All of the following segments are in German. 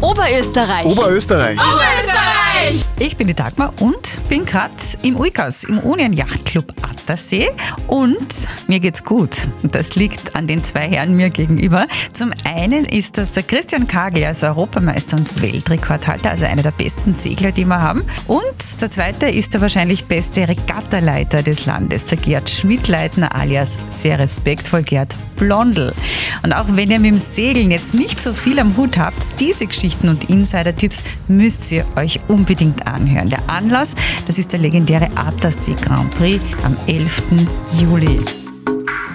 Oberösterreich. Oberösterreich. Oberösterreich. Ich bin die Dagmar und bin gerade im Uikas, im Union Yachtclub Attersee. Und mir geht's gut. Und das liegt an den zwei Herren mir gegenüber. Zum einen ist das der Christian Kagel als Europameister und Weltrekordhalter, also einer der besten Segler, die wir haben. Und der zweite ist der wahrscheinlich beste Regattaleiter des Landes, der Gerd Schmidleitner alias sehr respektvoll Gerd Blondel. Und auch wenn ihr mit dem Segeln jetzt nicht so viel am Hut habt, diese Geschichten und Insider-Tipps müsst ihr euch unbedingt anhören. Der Anlass, das ist der legendäre Attersee Grand Prix am 11. Juli.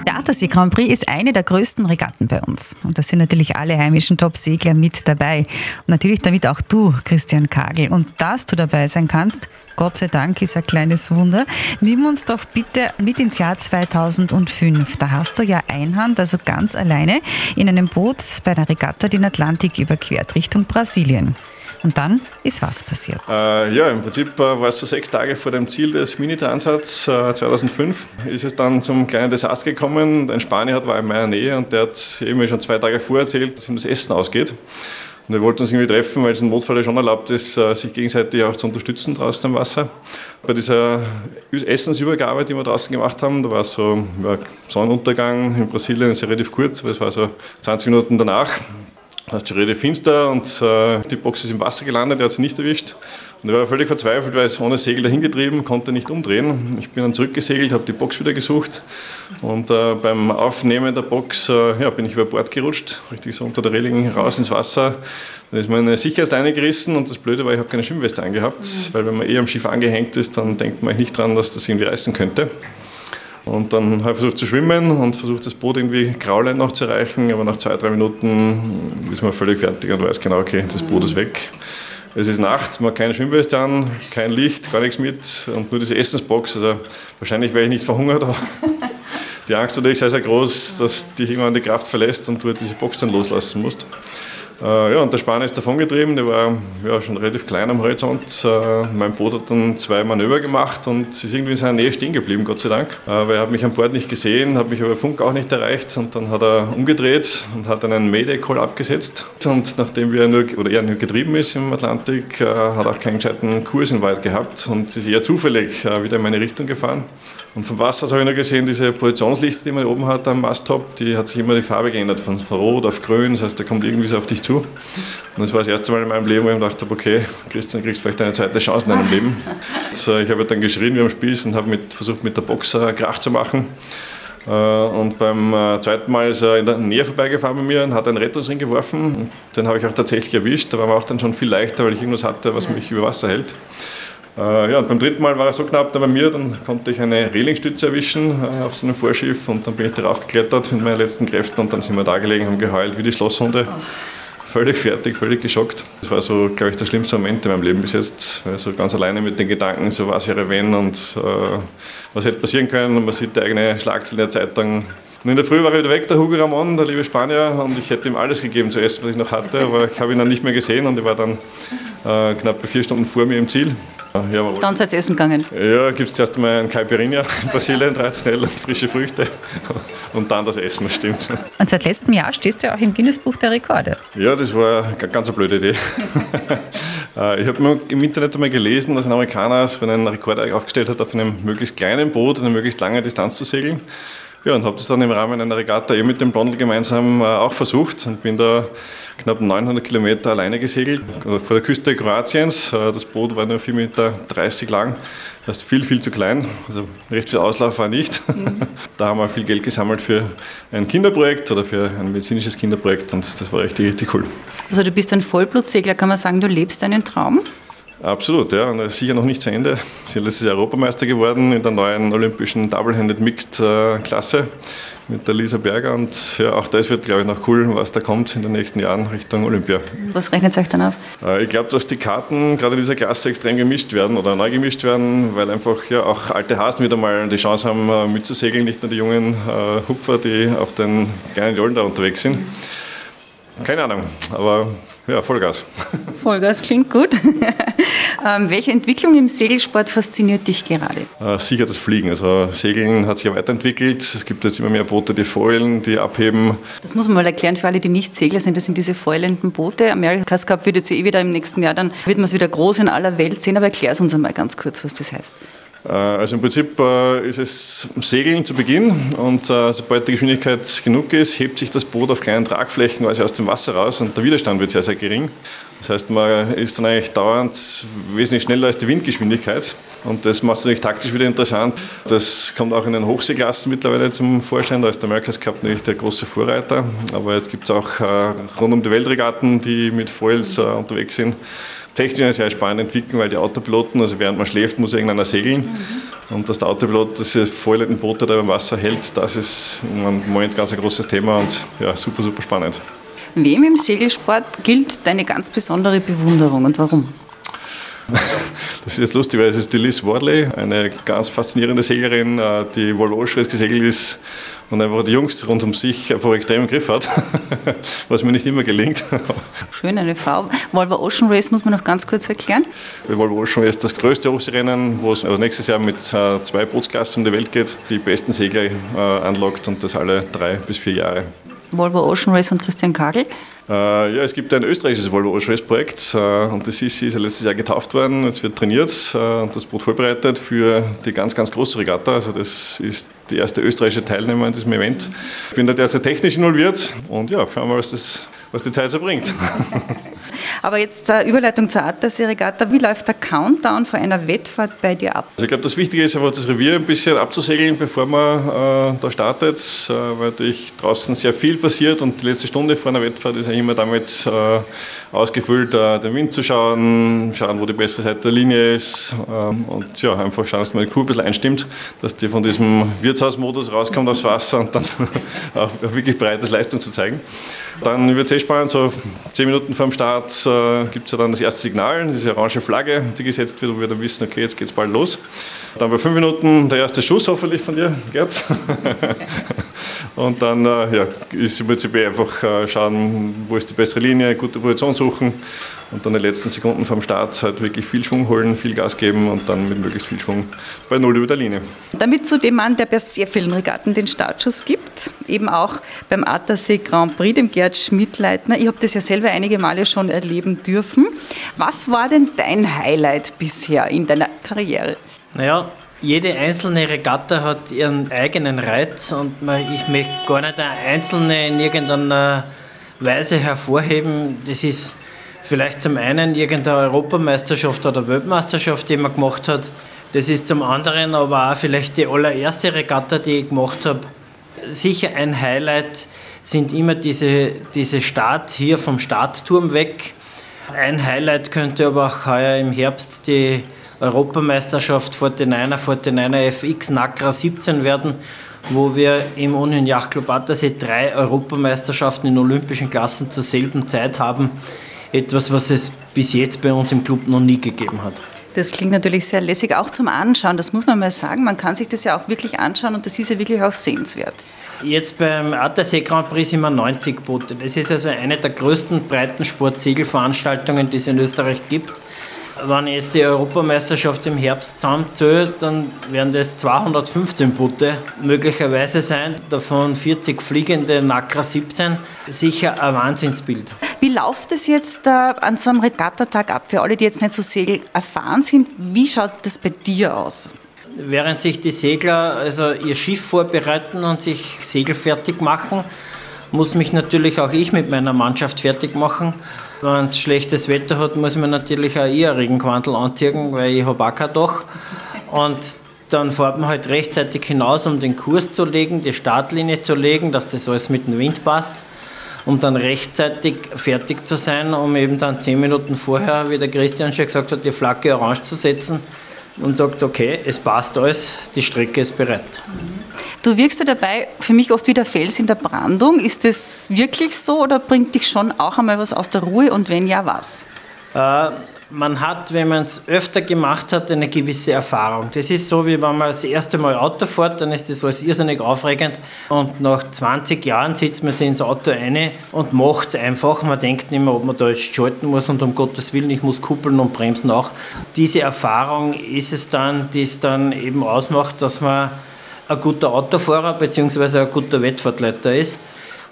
Der Attersee Grand Prix ist eine der größten Regatten bei uns. Und da sind natürlich alle heimischen Top-Segler mit dabei. Und natürlich damit auch du, Christian Kagel. Und dass du dabei sein kannst, Gott sei Dank ist ein kleines Wunder. Nimm uns doch bitte mit ins Jahr 2005. Da hast du ja Einhand, also ganz alleine, in einem Boot bei einer Regatta den Atlantik überquert Richtung Brasilien. Und dann ist was passiert? Äh, ja, im Prinzip äh, war es so sechs Tage vor dem Ziel des Mini-Transats äh, 2005. Ist es dann zum kleinen Desaster gekommen. Ein Spanier war in meiner Nähe und der hat eben schon zwei Tage vorher erzählt, dass ihm das Essen ausgeht. Und wir wollten uns irgendwie treffen, weil es im Notfall ja schon erlaubt ist, äh, sich gegenseitig auch zu unterstützen draußen am Wasser. Bei dieser Essensübergabe, die wir draußen gemacht haben, da war so ja, Sonnenuntergang in Brasilien, ist ja relativ kurz, weil es war so 20 Minuten danach. Da ist die Rede finster und äh, die Box ist im Wasser gelandet, er hat sie nicht erwischt. Und er war völlig verzweifelt, weil es ohne Segel dahin getrieben, konnte nicht umdrehen. Ich bin dann zurückgesegelt, habe die Box wieder gesucht und äh, beim Aufnehmen der Box äh, ja, bin ich über Bord gerutscht, richtig so unter der Reling raus ins Wasser. Dann ist meine Sicherheitsleine gerissen und das Blöde war, ich habe keine Schwimmweste angehabt, mhm. weil wenn man eh am Schiff angehängt ist, dann denkt man nicht dran, dass das irgendwie reißen könnte. Und dann habe ich versucht zu schwimmen und versucht das Boot irgendwie Graulein noch zu erreichen, aber nach zwei, drei Minuten ist man völlig fertig und weiß genau, okay, das Boot ist weg. Es ist nachts, man hat keine Schwimmweste an, kein Licht, gar nichts mit und nur diese Essensbox. Also wahrscheinlich wäre ich nicht verhungert, aber die Angst natürlich sehr, sehr groß, dass dich irgendwann die Kraft verlässt und du diese Box dann loslassen musst. Äh, ja, und der Spanier ist davongetrieben, der war ja, schon relativ klein am Horizont. Äh, mein Boot hat dann zwei Manöver gemacht und ist irgendwie in seiner Nähe stehen geblieben, Gott sei Dank. Äh, weil er hat mich an Bord nicht gesehen, hat mich über Funk auch nicht erreicht und dann hat er umgedreht und hat einen Mayday-Call abgesetzt. Und nachdem wir nur, oder er nur getrieben ist im Atlantik, hat auch keinen gescheiten Kurs in Wald gehabt und ist eher zufällig wieder in meine Richtung gefahren. Und vom Wasser habe ich nur gesehen, diese Positionslichter, die man oben hat am Masttop, die hat sich immer die Farbe geändert, von rot auf grün, das heißt, der kommt irgendwie so auf dich zu. Und das war das erste Mal in meinem Leben, wo ich mir gedacht habe, okay, Christian, kriegst vielleicht eine zweite Chance in deinem Leben. Also ich habe dann geschrien wie am Spieß und habe mit, versucht, mit der Box Krach zu machen. Äh, und beim äh, zweiten Mal ist er in der Nähe vorbeigefahren bei mir und hat einen Rettungsring geworfen. Den habe ich auch tatsächlich erwischt. Da war mir auch dann schon viel leichter, weil ich irgendwas hatte, was mich über Wasser hält. Äh, ja, und beim dritten Mal war er so knapp da bei mir, dann konnte ich eine Relingstütze erwischen äh, auf so einem Vorschiff und dann bin ich darauf geklettert mit meinen letzten Kräften und dann sind wir da gelegen, haben geheult wie die Schlosshunde. Völlig fertig, völlig geschockt. Das war so, glaube ich, der schlimmste Moment in meinem Leben bis jetzt. So ganz alleine mit den Gedanken, so was wäre wenn und äh, was hätte passieren können. Und man sieht die eigene Schlagzeile der Zeitung. Und in der Früh war er wieder weg, der Hugo Ramon, der liebe Spanier, und ich hätte ihm alles gegeben zu essen, was ich noch hatte, aber ich habe ihn dann nicht mehr gesehen und ich war dann äh, knapp vier Stunden vor mir im Ziel. Ja, Dann seid ihr essen gegangen? Ja, gibt es zuerst einmal ein Caipirinha in Brasilien, traditionell, und frische Früchte und dann das Essen, das stimmt. Und seit letztem Jahr stehst du ja auch im Guinness-Buch der Rekorde. Ja, das war eine ganz eine blöde Idee. Äh, ich habe im Internet einmal gelesen, dass ein Amerikaner so einen Rekord aufgestellt hat, auf einem möglichst kleinen Boot eine möglichst lange Distanz zu segeln. Ja, und habe das dann im Rahmen einer Regatta eben mit dem Blondel gemeinsam äh, auch versucht und bin da knapp 900 Kilometer alleine gesegelt vor der Küste Kroatiens. Äh, das Boot war nur 4,30 Meter lang, das heißt viel, viel zu klein. Also recht viel Auslauf war nicht. Mhm. Da haben wir viel Geld gesammelt für ein Kinderprojekt oder für ein medizinisches Kinderprojekt und das war echt richtig cool. Also du bist ein Vollblutsegler, kann man sagen, du lebst deinen Traum? Absolut, ja. Und er ist sicher noch nicht zu Ende. Sie sind letztes Jahr Europameister geworden in der neuen olympischen Double-Handed Mixed äh, Klasse mit der Lisa Berger. Und ja, auch das wird, glaube ich, noch cool, was da kommt in den nächsten Jahren Richtung Olympia. Was rechnet euch dann aus? Äh, ich glaube, dass die Karten gerade in dieser Klasse extrem gemischt werden oder neu gemischt werden, weil einfach ja auch alte Hasen wieder mal die Chance haben, äh, mitzusegeln, nicht nur die jungen Hupfer, die auf den kleinen Jollen da unterwegs sind. Keine Ahnung, aber Ja, Vollgas. Vollgas klingt gut. ähm, welche Entwicklung im Segelsport fasziniert dich gerade? Äh, sicher das Fliegen. Also Segeln hat sich ja weiterentwickelt. Es gibt jetzt immer mehr Boote, die foilen, die abheben. Das muss man mal erklären für alle, die nicht Segler sind. Das sind diese foilenden Boote. America's Cup wird jetzt eh wieder im nächsten Jahr, dann wird man es wieder groß in aller Welt sehen. Aber erklär es uns einmal ganz kurz, was das heißt. Äh, also im Prinzip äh, ist es Segeln zu Beginn und äh, sobald die Geschwindigkeit genug ist, hebt sich das Boot auf kleinen Tragflächen quasi aus dem Wasser raus und der Widerstand wird sehr, sehr gering. Das heißt, man ist dann eigentlich dauernd wesentlich schneller als die Windgeschwindigkeit und das macht es natürlich taktisch wieder interessant. Das kommt auch in den Hochseeklassen mittlerweile zum Vorschein, da ist der America's Cup natürlich der große Vorreiter, aber jetzt gibt es auch rund um die Weltregatten, die mit Foils unterwegs sind technisch eine sehr spannende Entwicklung, weil die Autopiloten, also während man schläft, muss irgendeiner segeln. Mhm. Und dass der Autopilot diese vollenden Boote da im Wasser hält, das ist im Moment ganz ein großes Thema und ja, super, super spannend. Wem im Segelsport gilt deine ganz besondere Bewunderung und warum? Das ist jetzt lustig, weil es ist die Liz Wardley, eine ganz faszinierende Seglerin, äh, die Ocean gesegelt ist und einfach die Jungs rund um sich einfach extrem im Griff hat, was mir nicht immer gelingt. Schön, eine Frau. Volvo Ocean Race muss man noch ganz kurz erklären. Volvo Ocean Race ist das größte Hochseerennen, wo es also nächstes Jahr mit äh, zwei Bootsklassen um die Welt geht, die besten Segler äh, anlockt und das alle drei bis vier Jahre. Volvo Ocean Race und Christian Kagel. Äh, ja, es gibt ein österreichisches Volvo Ocean Race Projekt äh, und das ist, ist letztes Jahr getauft worden. Jetzt wird trainiert äh, und das Boot vorbereitet für die ganz, ganz große Regatta. Also das ist die erste österreichische Teilnehmer in diesem Event. Ich bin da derzeit technisch involviert und ja, schauen wir mal, was, das, was die Zeit so bringt. Aber jetzt äh, Überleitung zur Attersee-Regatta. Wie läuft der Countdown vor einer Wettfahrt bei dir ab? Also ich glaube, das Wichtige ist einfach das Revier ein bisschen abzusegeln, bevor man äh, da startet, äh, weil natürlich draußen sehr viel passiert und die letzte Stunde vor einer Wettfahrt ist ja immer damit äh, ausgefüllt, äh, den Wind zu schauen, schauen, wo die bessere Seite der Linie ist ähm, und ja, einfach schauen, dass man die Kuh ein bisschen einstimmt, dass die von diesem Wirtshausmodus rauskommt aufs Wasser und dann auch wirklich breites Leistung zu zeigen. Dann es eh spannend, so zehn Minuten vor dem Start äh, gibt es ja dann das erste Signal, diese orange Flagge, die gesetzt wird, wo wir dann wissen, okay, jetzt geht es bald los. Dann bei fünf Minuten der erste Schuss hoffentlich von dir, Gerd. Und dann äh, ja, ist im Prinzip einfach äh, schauen, wo ist die bessere Linie, gute Position suchen und dann die letzten Sekunden vom Start halt wirklich viel Schwung holen, viel Gas geben und dann mit möglichst viel Schwung bei Null über der Linie. Damit zu dem Mann, der bei sehr vielen Regatten den Startschuss gibt, eben auch beim Attersee Grand Prix, dem Gerd Schmidleitner. Ich habe das ja selber einige Male schon erleben dürfen. Was war denn dein Highlight bisher in deiner Karriere? Naja, jede einzelne Regatta hat ihren eigenen Reiz und ich möchte gar nicht eine einzelne in irgendeiner Weise hervorheben. Das ist vielleicht zum einen irgendeine Europameisterschaft oder Weltmeisterschaft, die man gemacht hat. Das ist zum anderen aber auch vielleicht die allererste Regatta, die ich gemacht habe. Sicher ein Highlight sind immer diese, diese Start hier vom Startturm weg. Ein Highlight könnte aber auch heuer im Herbst die Europameisterschaft 49er, 49er FX NACRA 17 werden, wo wir im Union Yachtclub Attersee drei Europameisterschaften in olympischen Klassen zur selben Zeit haben. Etwas, was es bis jetzt bei uns im Club noch nie gegeben hat. Das klingt natürlich sehr lässig, auch zum Anschauen. Das muss man mal sagen. Man kann sich das ja auch wirklich anschauen und das ist ja wirklich auch sehenswert. Jetzt beim Attersee Grand Prix sind wir 90 Boote. Das ist also eine der größten Breitensport-Segelveranstaltungen, die es in Österreich gibt. Wenn ich jetzt die Europameisterschaft im Herbst zusammenzähle, dann werden das 215 Boote möglicherweise sein, davon 40 fliegende Nacra 17. Sicher ein Wahnsinnsbild. Wie läuft es jetzt äh, an so einem Regattatag ab? Für alle, die jetzt nicht so Segel erfahren sind, wie schaut das bei dir aus? Während sich die Segler also ihr Schiff vorbereiten und sich segelfertig machen, muss mich natürlich auch ich mit meiner Mannschaft fertig machen. Wenn es schlechtes Wetter hat, muss man natürlich auch eher Regenquantel anziehen, weil ich habe auch kein Dach. Und dann fährt man halt rechtzeitig hinaus, um den Kurs zu legen, die Startlinie zu legen, dass das alles mit dem Wind passt, um dann rechtzeitig fertig zu sein, um eben dann zehn Minuten vorher, wie der Christian schon gesagt hat, die Flagge orange zu setzen und sagt, okay, es passt alles, die Strecke ist bereit. Du wirkst ja dabei für mich oft wie der Fels in der Brandung. Ist das wirklich so oder bringt dich schon auch einmal was aus der Ruhe und wenn ja, was? Äh, man hat, wenn man es öfter gemacht hat, eine gewisse Erfahrung. Das ist so, wie wenn man das erste Mal Auto fährt, dann ist das alles irrsinnig aufregend. Und nach 20 Jahren sitzt man sich ins Auto ein und macht es einfach. Man denkt nicht mehr, ob man da jetzt schalten muss und um Gottes Willen, ich muss kuppeln und bremsen auch. Diese Erfahrung ist es dann, die es dann eben ausmacht, dass man ein guter Autofahrer bzw. ein guter Wettfahrtleiter ist.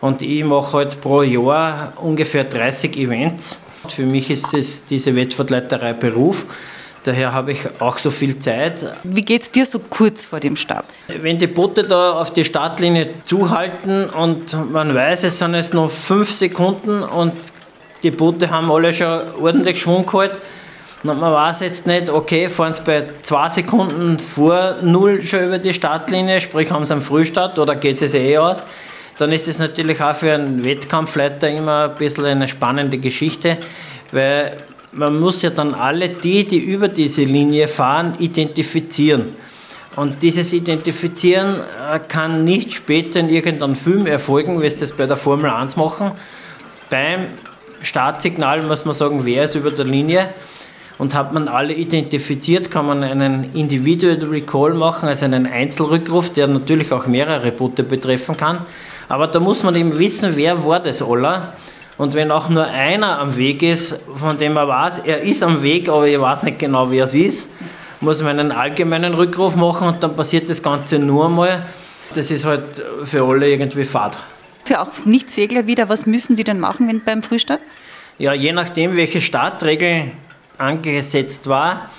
Und ich mache halt pro Jahr ungefähr 30 Events für mich ist es diese Wettvertleiterei Beruf. Daher habe ich auch so viel Zeit. Wie geht es dir so kurz vor dem Start? Wenn die Boote da auf die Startlinie zuhalten und man weiß, es sind jetzt noch fünf Sekunden und die Boote haben alle schon ordentlich Schwung gehalten, und man weiß jetzt nicht, okay, fahren sie bei zwei Sekunden vor Null schon über die Startlinie, sprich haben sie einen Frühstart oder geht es eh aus dann ist es natürlich auch für einen Wettkampfleiter immer ein bisschen eine spannende Geschichte, weil man muss ja dann alle die, die über diese Linie fahren, identifizieren. Und dieses Identifizieren äh, kann nicht später in irgendeinem Film erfolgen, wie es das bei der Formel 1 machen. Beim Startsignal muss man sagen, wer ist über der Linie. Und hat man alle identifiziert, kann man einen Individual Recall machen, also einen Einzelrückruf, der natürlich auch mehrere Boote betreffen kann. Aber da muss man eben wissen, wer war das aller. Und wenn auch nur einer am Weg ist, von dem man weiß, er ist am Weg, aber ich weiß nicht genau, wer es ist, muss man einen allgemeinen Rückruf machen und dann passiert das Ganze nur einmal. Das ist halt für alle irgendwie Fahrt. Für auch Nicht-Segler wieder, was müssen die denn machen wenn, beim Frühstart? Ja, je nachdem, welche Startregel angesetzt war,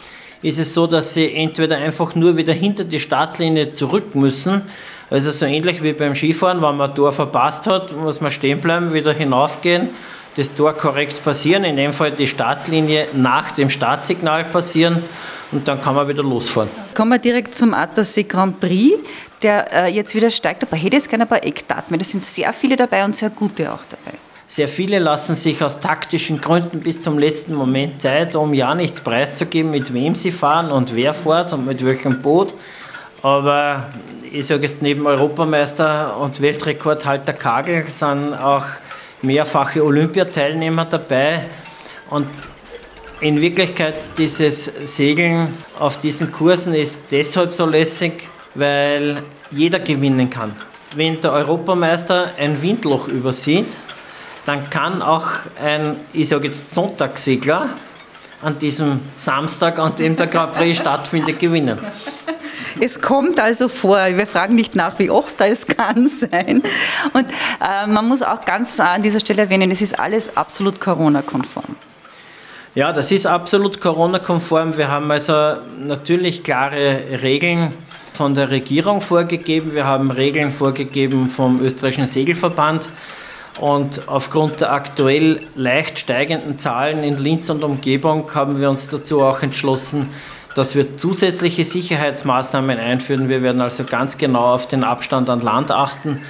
ist es so, dass sie entweder einfach nur wieder hinter die Startlinie zurück müssen also so ähnlich wie beim Skifahren, wenn man ein Tor verpasst hat, muss man stehen bleiben, wieder hinaufgehen, das Tor korrekt passieren, in dem Fall die Startlinie nach dem Startsignal passieren und dann kann man wieder losfahren. Kommen wir direkt zum Attersee Grand Prix, der äh, jetzt wieder steigt. Aber hätte jetzt gerne ein paar Eckdaten, es sind sehr viele dabei und sehr gute auch dabei. Sehr viele lassen sich aus taktischen Gründen bis zum letzten Moment Zeit, um ja nichts preiszugeben, mit wem sie fahren und wer fährt und mit welchem Boot. Aber ich sage jetzt neben Europameister und Weltrekordhalter Kagel sind auch mehrfache Olympiateilnehmer dabei. Und in Wirklichkeit dieses Segeln auf diesen Kursen ist deshalb so lässig, weil jeder gewinnen kann. Wenn der Europameister ein Windloch übersieht, dann kann auch ein, ich sage jetzt Sonntagssegler, an diesem Samstag, an dem der Grand Prix stattfindet, gewinnen. Es kommt also vor. Wir fragen nicht nach, wie oft, es kann sein. Und äh, man muss auch ganz an dieser Stelle erwähnen, es ist alles absolut Corona-konform. Ja, das ist absolut Corona-konform. Wir haben also natürlich klare Regeln von der Regierung vorgegeben. Wir haben Regeln vorgegeben vom österreichischen Segelverband. Und aufgrund der aktuell leicht steigenden Zahlen in Linz und Umgebung haben wir uns dazu auch entschlossen, dass wir zusätzliche Sicherheitsmaßnahmen einführen. Wir werden also ganz genau auf den Abstand an Land achten.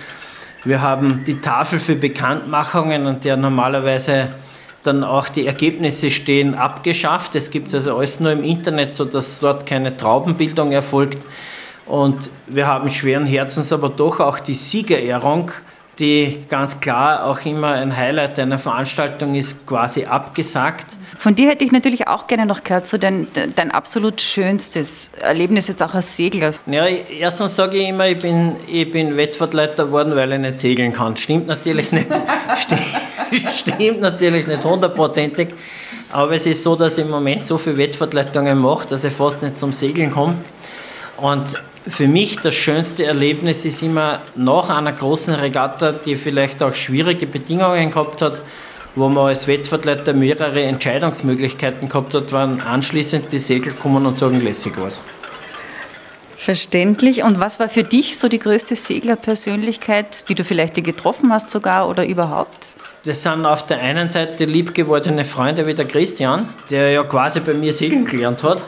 Wir haben die Tafel für Bekanntmachungen, an der normalerweise dann auch die Ergebnisse stehen, abgeschafft. Es gibt also alles nur im Internet, sodass dort keine Traubenbildung erfolgt. Und wir haben schweren Herzens aber doch auch die Siegerehrung die ganz klar auch immer ein Highlight einer Veranstaltung ist, quasi abgesagt. Von dir hätte ich natürlich auch gerne noch gehört, so dein, dein absolut schönstes Erlebnis jetzt auch als Segler. Ja, erstens sage ich immer, ich bin, ich bin Wettfahrtleiter geworden, weil ich nicht segeln kann. Stimmt natürlich nicht. Stimmt natürlich nicht hundertprozentig. Aber es ist so, dass ich im Moment so viele Wettfahrtleitungen mache, dass ich fast nicht zum Segeln komme. Und für mich das schönste Erlebnis ist immer nach einer großen Regatta, die vielleicht auch schwierige Bedingungen gehabt hat, wo man als Wettvertreter mehrere Entscheidungsmöglichkeiten gehabt hat, waren anschließend die Segel kommen und sagen, lässig was. Verständlich. Und was war für dich so die größte Seglerpersönlichkeit, die du vielleicht getroffen hast sogar oder überhaupt? Das sind auf der einen Seite liebgewordene Freunde wie der Christian, der ja quasi bei mir segeln gelernt hat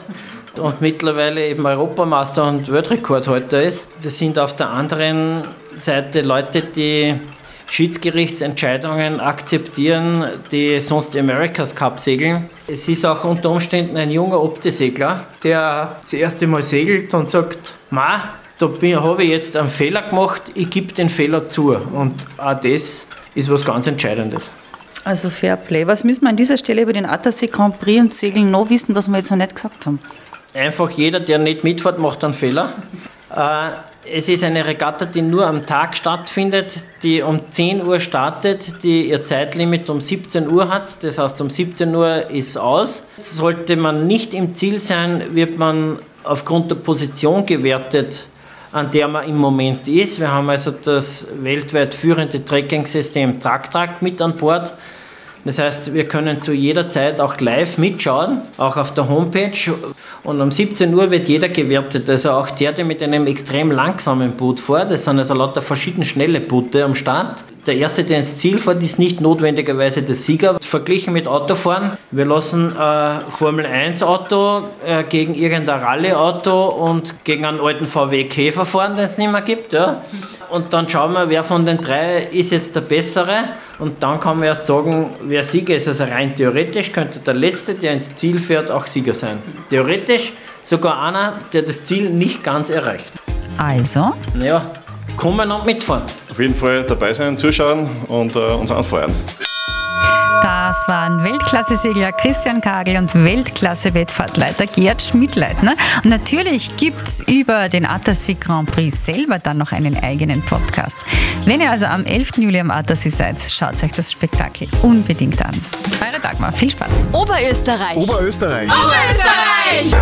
und mittlerweile eben Europameister und Weltrekordhalter ist. Das sind auf der anderen Seite Leute, die Schiedsgerichtsentscheidungen akzeptieren, die sonst die America's Cup segeln. Es ist auch unter Umständen ein junger Optisegler, der das erste Mal segelt und sagt, Ma, da habe ich jetzt einen Fehler gemacht, ich gebe den Fehler zu. Und auch das ist was ganz Entscheidendes. Also Fairplay. Was müssen wir an dieser Stelle über den Attersee Grand Prix und Segeln noch wissen, was wir jetzt noch nicht gesagt haben? Einfach jeder, der nicht mitfährt, macht einen Fehler. Äh, es ist eine Regatta, die nur am Tag stattfindet, die um 10 Uhr startet, die ihr Zeitlimit um 17 Uhr hat. Das heißt, um 17 Uhr ist aus. Sollte man nicht im Ziel sein, wird man aufgrund der Position gewertet, an der man im Moment ist. Wir haben also das weltweit führende Tracking-System TrackTrack mit an Bord. Das heißt, wir können zu jeder Zeit auch live mitschauen, auch auf der Homepage. Und um 17 Uhr wird jeder gewertet. Also auch der, der mit einem extrem langsamen Boot fährt. Das sind also lauter verschiedene schnelle Boote am Start. Der Erste, der ins Ziel fährt, ist nicht notwendigerweise der Sieger. Verglichen mit Autofahren, wir lassen äh, Formel 1 Auto äh, gegen irgendein Rallye-Auto und gegen einen alten VW Käfer fahren, den es nicht mehr gibt. Ja. Und dann schauen wir, wer von den drei ist jetzt der Bessere. Und dann kann man erst sagen, wer Sieger ist. Also rein theoretisch könnte der Letzte, der ins Ziel fährt, auch Sieger sein. Theoretisch sogar einer, der das Ziel nicht ganz erreicht. Also? Ja, kommen und mitfahren. Auf jeden Fall dabei sein, zuschauen und äh, uns anfeuern. Das waren Weltklasse-Segler Christian Kagel und Weltklasse-Wettfahrtleiter Gerd Schmidleitner. Und natürlich gibt es über den Attersee Grand Prix selber dann noch einen eigenen Podcast. Wenn ihr also am 11. Juli am Attersee seid, schaut euch das Spektakel unbedingt an. Eure Dagmar, viel Spaß. Oberösterreich. Oberösterreich. Oberösterreich.